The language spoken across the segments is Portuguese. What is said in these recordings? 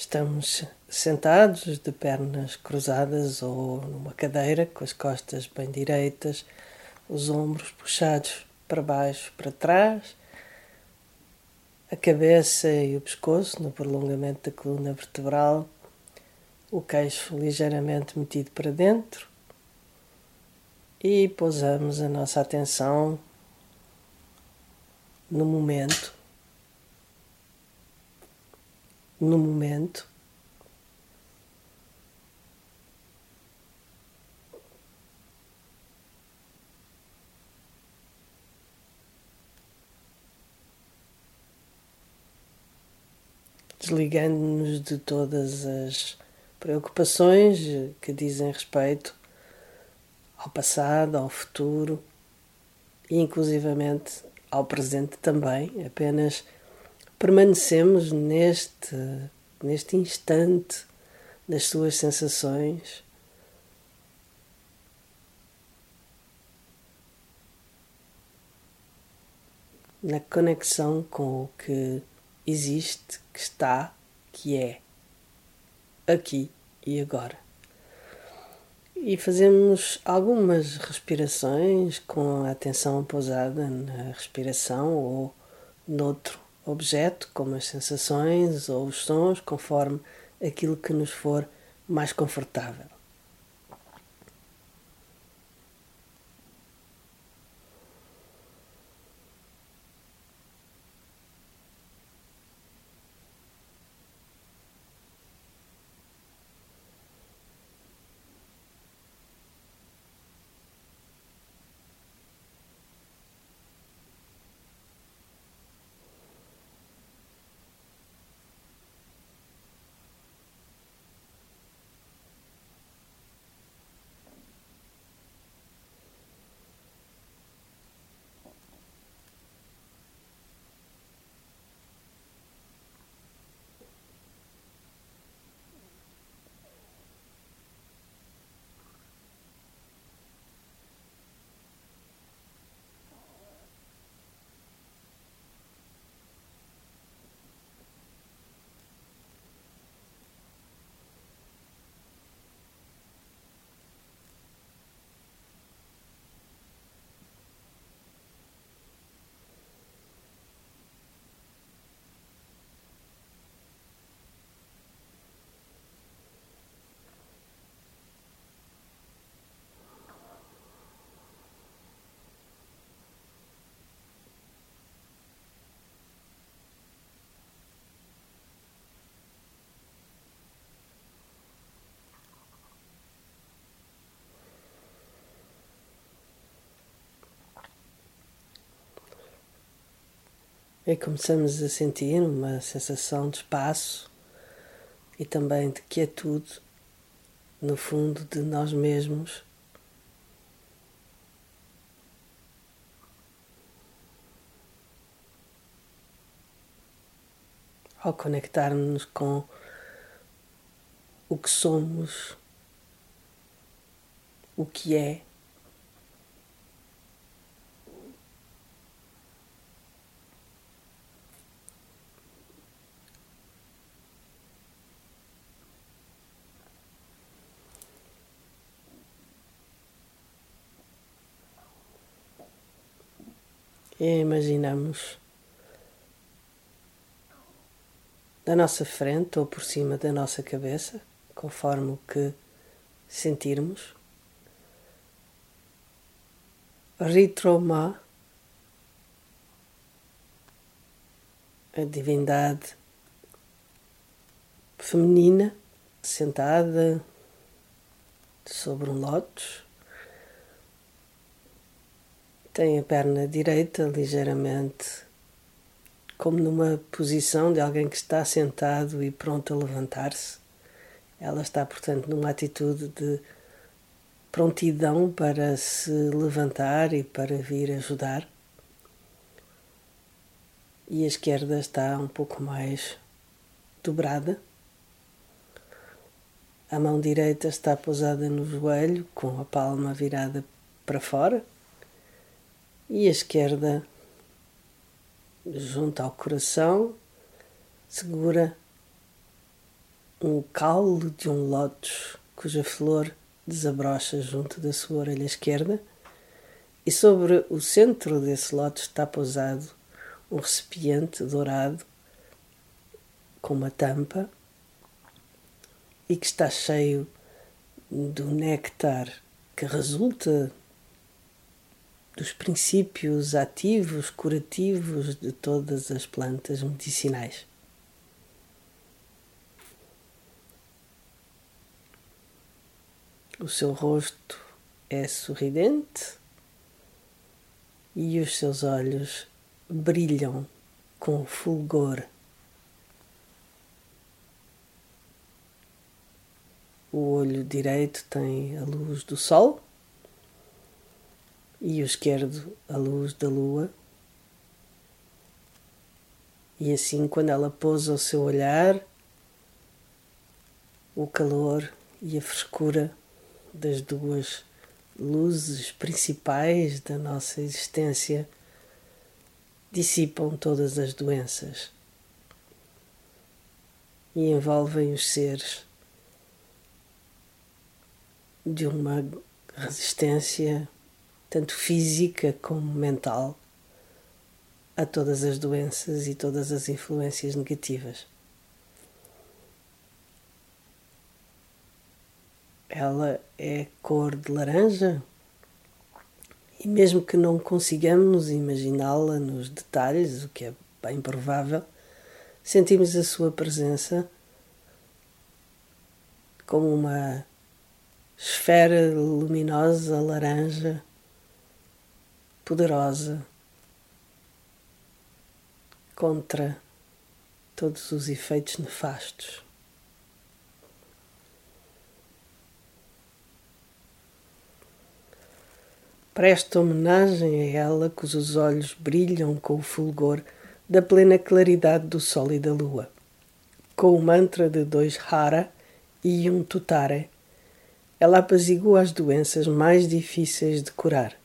Estamos sentados de pernas cruzadas ou numa cadeira com as costas bem direitas, os ombros puxados para baixo, para trás, a cabeça e o pescoço no prolongamento da coluna vertebral, o queixo ligeiramente metido para dentro e pousamos a nossa atenção no momento no momento. Desligando-nos de todas as preocupações que dizem respeito ao passado, ao futuro e inclusivamente ao presente também, apenas permanecemos neste, neste instante das suas sensações. Na conexão com o que existe, que está, que é, aqui e agora. E fazemos algumas respirações com a atenção pousada na respiração ou noutro objeto, como as sensações ou os sons, conforme aquilo que nos for mais confortável. E começamos a sentir uma sensação de espaço e também de quietude no fundo de nós mesmos. Ao conectarmos com o que somos, o que é. Imaginamos da nossa frente ou por cima da nossa cabeça, conforme o que sentirmos. Ritroma, a divindade feminina sentada sobre um lótus tem a perna direita ligeiramente como numa posição de alguém que está sentado e pronto a levantar-se. Ela está, portanto, numa atitude de prontidão para se levantar e para vir ajudar. E a esquerda está um pouco mais dobrada. A mão direita está pousada no joelho, com a palma virada para fora e a esquerda junto ao coração, segura um caule de um lótus cuja flor desabrocha junto da sua orelha esquerda, e sobre o centro desse lótus está pousado um recipiente dourado com uma tampa e que está cheio do néctar que resulta dos princípios ativos, curativos de todas as plantas medicinais. O seu rosto é sorridente e os seus olhos brilham com fulgor. O olho direito tem a luz do sol e o esquerdo a luz da lua. E assim, quando ela pousa o seu olhar, o calor e a frescura das duas luzes principais da nossa existência dissipam todas as doenças e envolvem os seres de uma resistência tanto física como mental a todas as doenças e todas as influências negativas. Ela é cor de laranja e mesmo que não consigamos imaginá-la nos detalhes, o que é bem provável, sentimos a sua presença como uma esfera luminosa laranja, poderosa, contra todos os efeitos nefastos. Presta homenagem a ela cujos olhos brilham com o fulgor da plena claridade do sol e da lua. Com o mantra de dois Hara e um Tutare, ela apazigua as doenças mais difíceis de curar.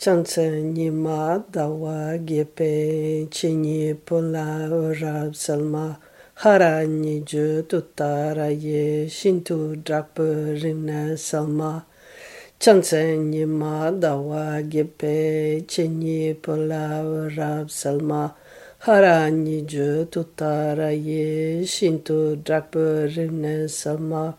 Chanchen nima dawa gepe chenye pola rab salma hara nye ju tutara ye shintu drakpa rinna salma Chanchen nima dawa gepe chenye pola rab salma hara nye ju tutara ye shintu drakpa rinna salma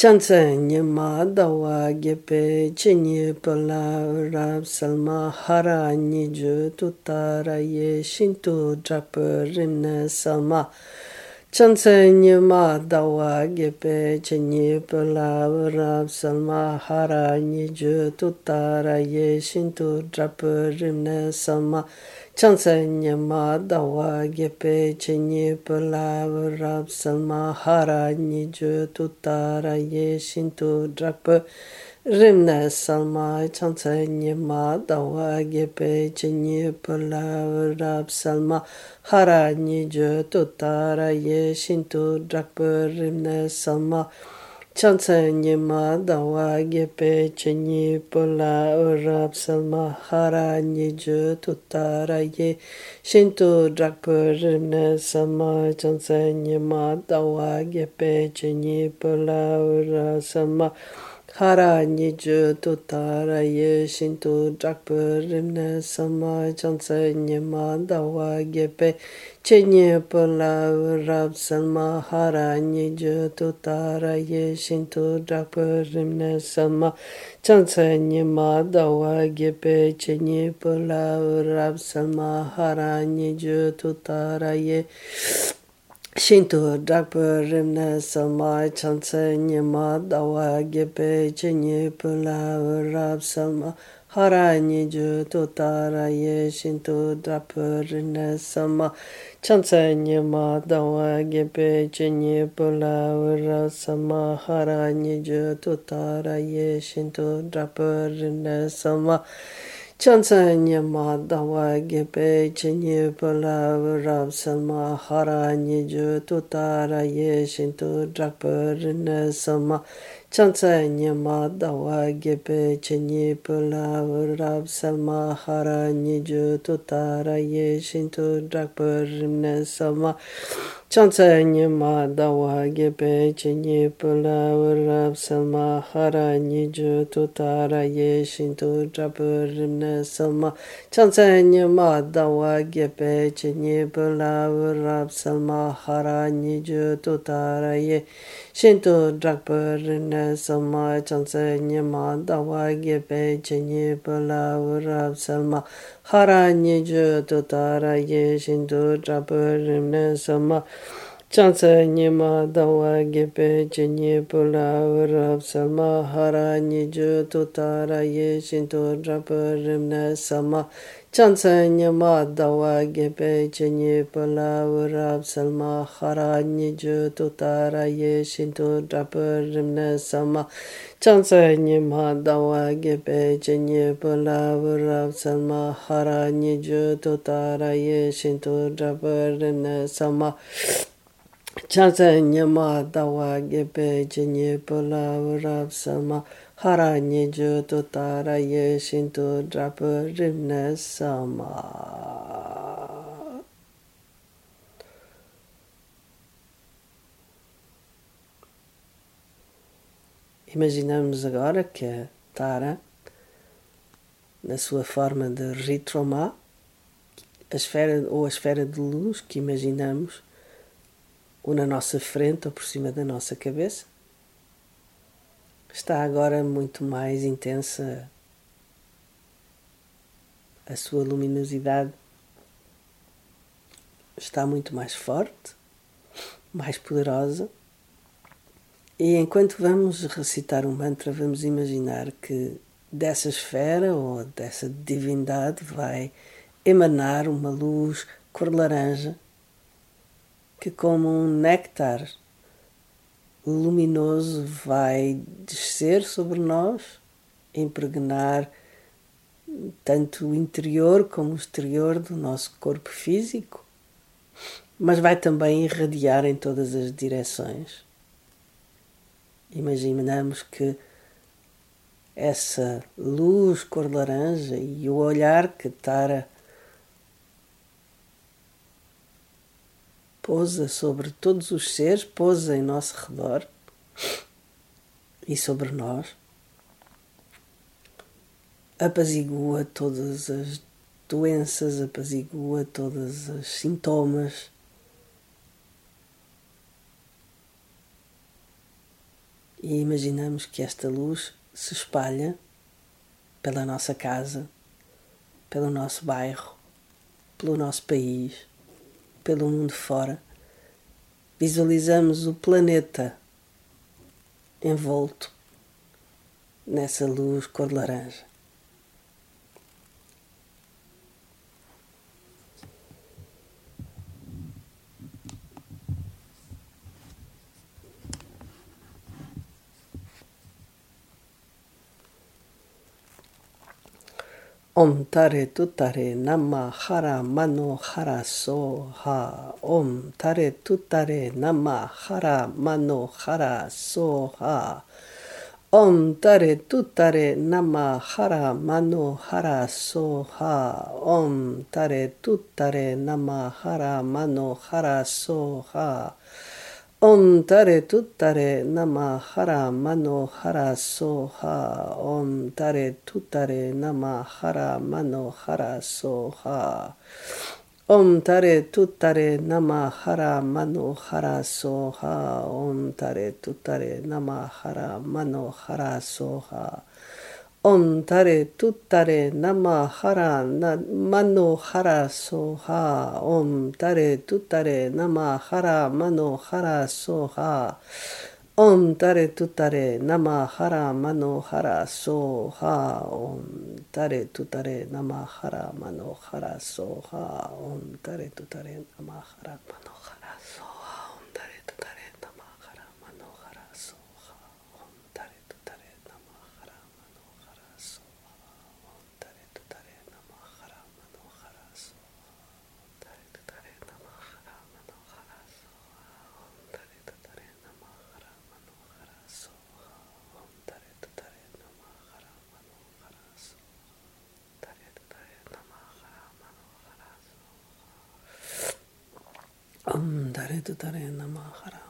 Chantsanya madawa gepe chenye pala rab salma hara niju tutara ye shintu drapa rimna salma. Chantsanya madawa gepe chenye pala rab salma hara niju tutara ye shintu drapa rimna salma. Chansanya Madhava Gyepe Chenye Palav Rab Salma Hara Niju Tutara Ye Shintu Drapa Rimna Salma Chansanya Madhava Gyepe Chenye Palav Rab Salma Hara Niju Tutara Ye Shintu Drapa Rimna Salma Hara Chansanye ma dawa gepe chenyi pola orab salma hara nye ju tutara ye shinto drakpo rimne sama chansanye ma dawa gepe chenyi pola orab salma hara Hara niju tu tara ye shin tu drakpa rimne sama chansa nyema dawa gepe che nye pala rab salma hara niju tu tara ye shin tu drakpa rimne sama chansa nyema dawa gepe che nye pala rab salma hara niju tu tara ye. shin shinto drakpa rimna sama chansa nyima dawa gepe chenye pula rab sama hara nyeju totara ye shinto drakpa rimna sama chansa nyima dawa gepe chenye pula rab sama hara nyeju totara ye shinto drakpa rimna sama. Chansanya madawa gepe chenye pala rab salma hara nye jo tutara ye shintu drakpa rinna salma chanca nyama dawa gepe chenye pula urab salma hara nyeju tutara ye shintu drakpa rimne salma chanca nyama dawa gepe chenye pula urab salma hara nyeju tutara ye shintu drakpa rimne salma chanca nyama dawa gepe chenye pula urab salma hara nyeju tutara ye shintu shinto drakpa rinna salma chansa nyama dawa gepe chenye pala urab salma hara nyeju totara ye shinto drakpa rinna salma chansa nyama dawa gepe chenye pala urab salma hara nyeju totara ye shinto drakpa rinna salma Chansa nyama dawa gepe chenye pala urab salma khara niju tutara ye shinto drapa rimna sama. Chansa nyama dawa gepe chenye pala urab salma khara niju tutara ye shinto drapa rimna sama. Chansa nyama dawa gepe chenye pala urab salma khara nyeju totara ye shinto drapa rimna sama. Imaginamos agora que a Tara, na sua forma de Ritroma, a esfera ou a esfera de luz que imaginamos, ou na nossa frente ou por cima da nossa cabeça, está agora muito mais intensa a sua luminosidade está muito mais forte, mais poderosa. E enquanto vamos recitar um mantra, vamos imaginar que dessa esfera ou dessa divindade vai emanar uma luz cor laranja que, como um néctar luminoso vai descer sobre nós, impregnar tanto o interior como o exterior do nosso corpo físico, mas vai também irradiar em todas as direções. Imaginamos que essa luz cor laranja e o olhar que Tara pousa sobre todos os seres, pousa em nosso redor e sobre nós, apazigua todas as doenças, apazigua todos os sintomas. E imaginamos que esta luz se espalha pela nossa casa, pelo nosso bairro, pelo nosso país pelo mundo fora, visualizamos o planeta envolto nessa luz cor laranja. オンタレトタレナマハラマノハラソハオンタレトタレナマハラマノハラソハオンタレトタレナマハラマノハラソハオンタレトタレナマハラマノハラソハ Om tare tutare namahara manohara soha. Ontare tutare namahara manohara soha. Om tare tutare namahara manohara soha. Om tare tutare namahara manohara soha. オンタレトゥタレナマハラナマノハラソハオンタレトゥタレナマハラマノハラソハオンタレトゥタレナマハラマノハラソハオンタレトゥタレナマハラマノハラソハオンタレトゥタレナマハラマノ لا تدرين ما خرا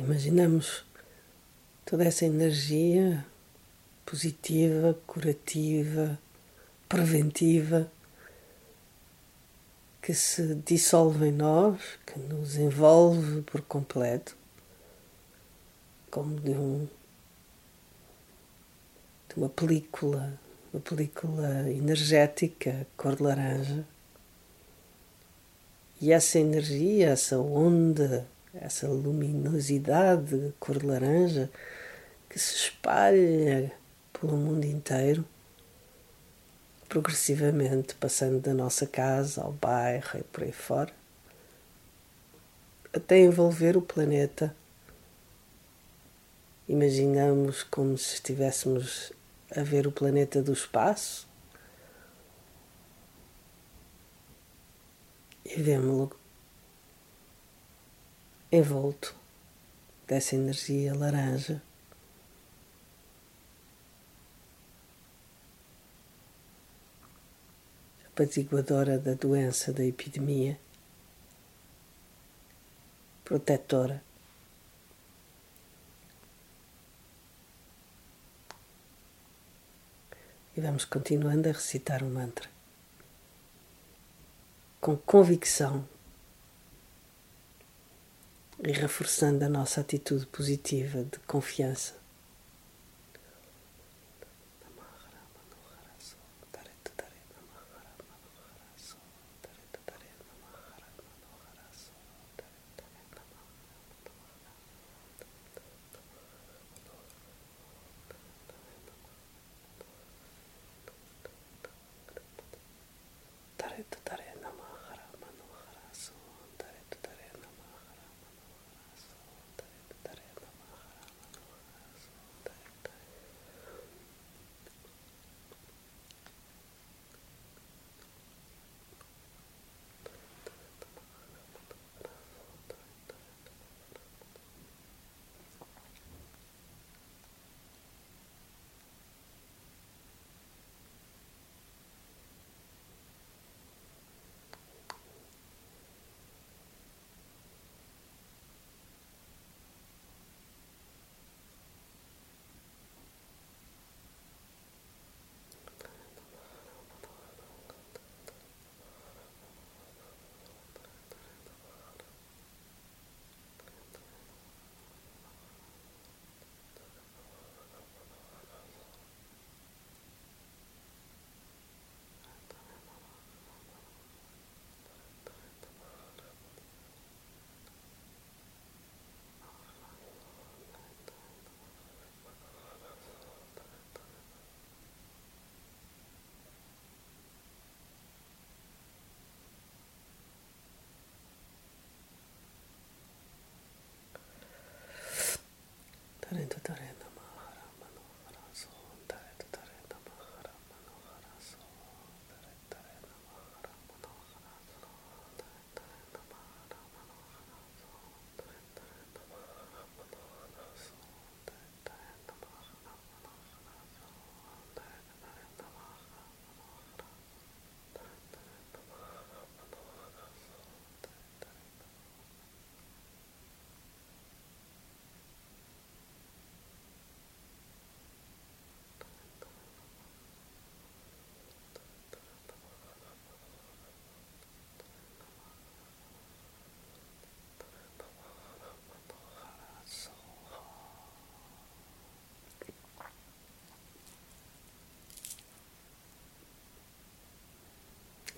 Imaginamos toda essa energia positiva, curativa, preventiva que se dissolve em nós, que nos envolve por completo, como de um de uma película, uma película energética cor de laranja. E essa energia, essa onda essa luminosidade cor de laranja que se espalha pelo mundo inteiro, progressivamente passando da nossa casa ao bairro e por aí fora, até envolver o planeta. Imaginamos como se estivéssemos a ver o planeta do espaço e vemos-lo envolto dessa energia laranja. Apaziguadora da doença, da epidemia, protetora. E vamos continuando a recitar o mantra com convicção e reforçando a nossa atitude positiva de confiança.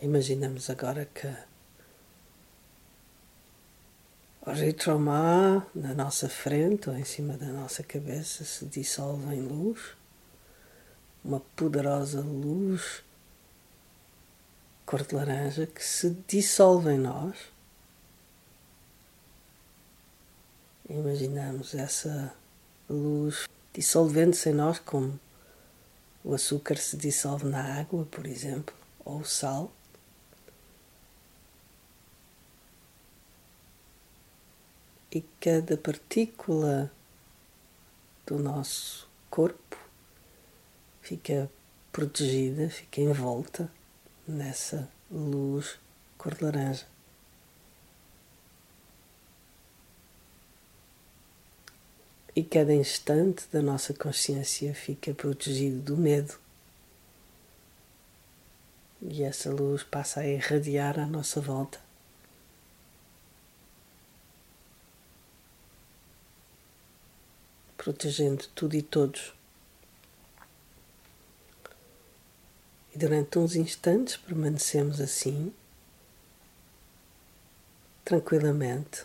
Imaginamos agora que o Ritromá na nossa frente ou em cima da nossa cabeça se dissolve em luz, uma poderosa luz cor de laranja que se dissolve em nós. Imaginamos essa luz dissolvendo-se em nós como o açúcar se dissolve na água, por exemplo, ou o sal. E cada partícula do nosso corpo fica protegida, fica envolta nessa luz cor de laranja. E cada instante da nossa consciência fica protegido do medo. E essa luz passa a irradiar à nossa volta. Protegendo tudo e todos. E durante uns instantes permanecemos assim, tranquilamente.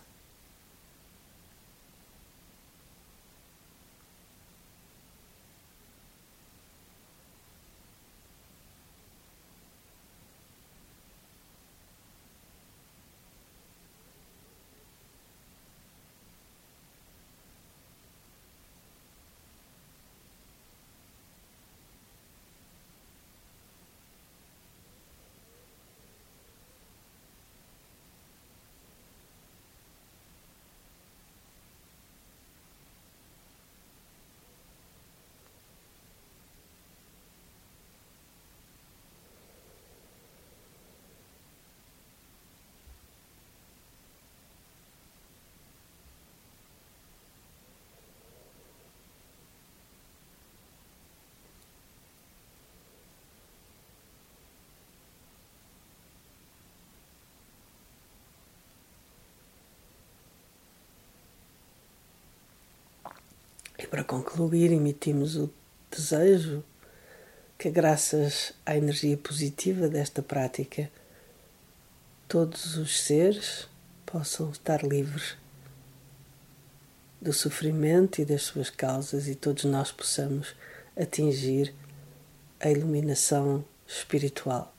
E para concluir, emitimos o desejo que, graças à energia positiva desta prática, todos os seres possam estar livres do sofrimento e das suas causas e todos nós possamos atingir a iluminação espiritual.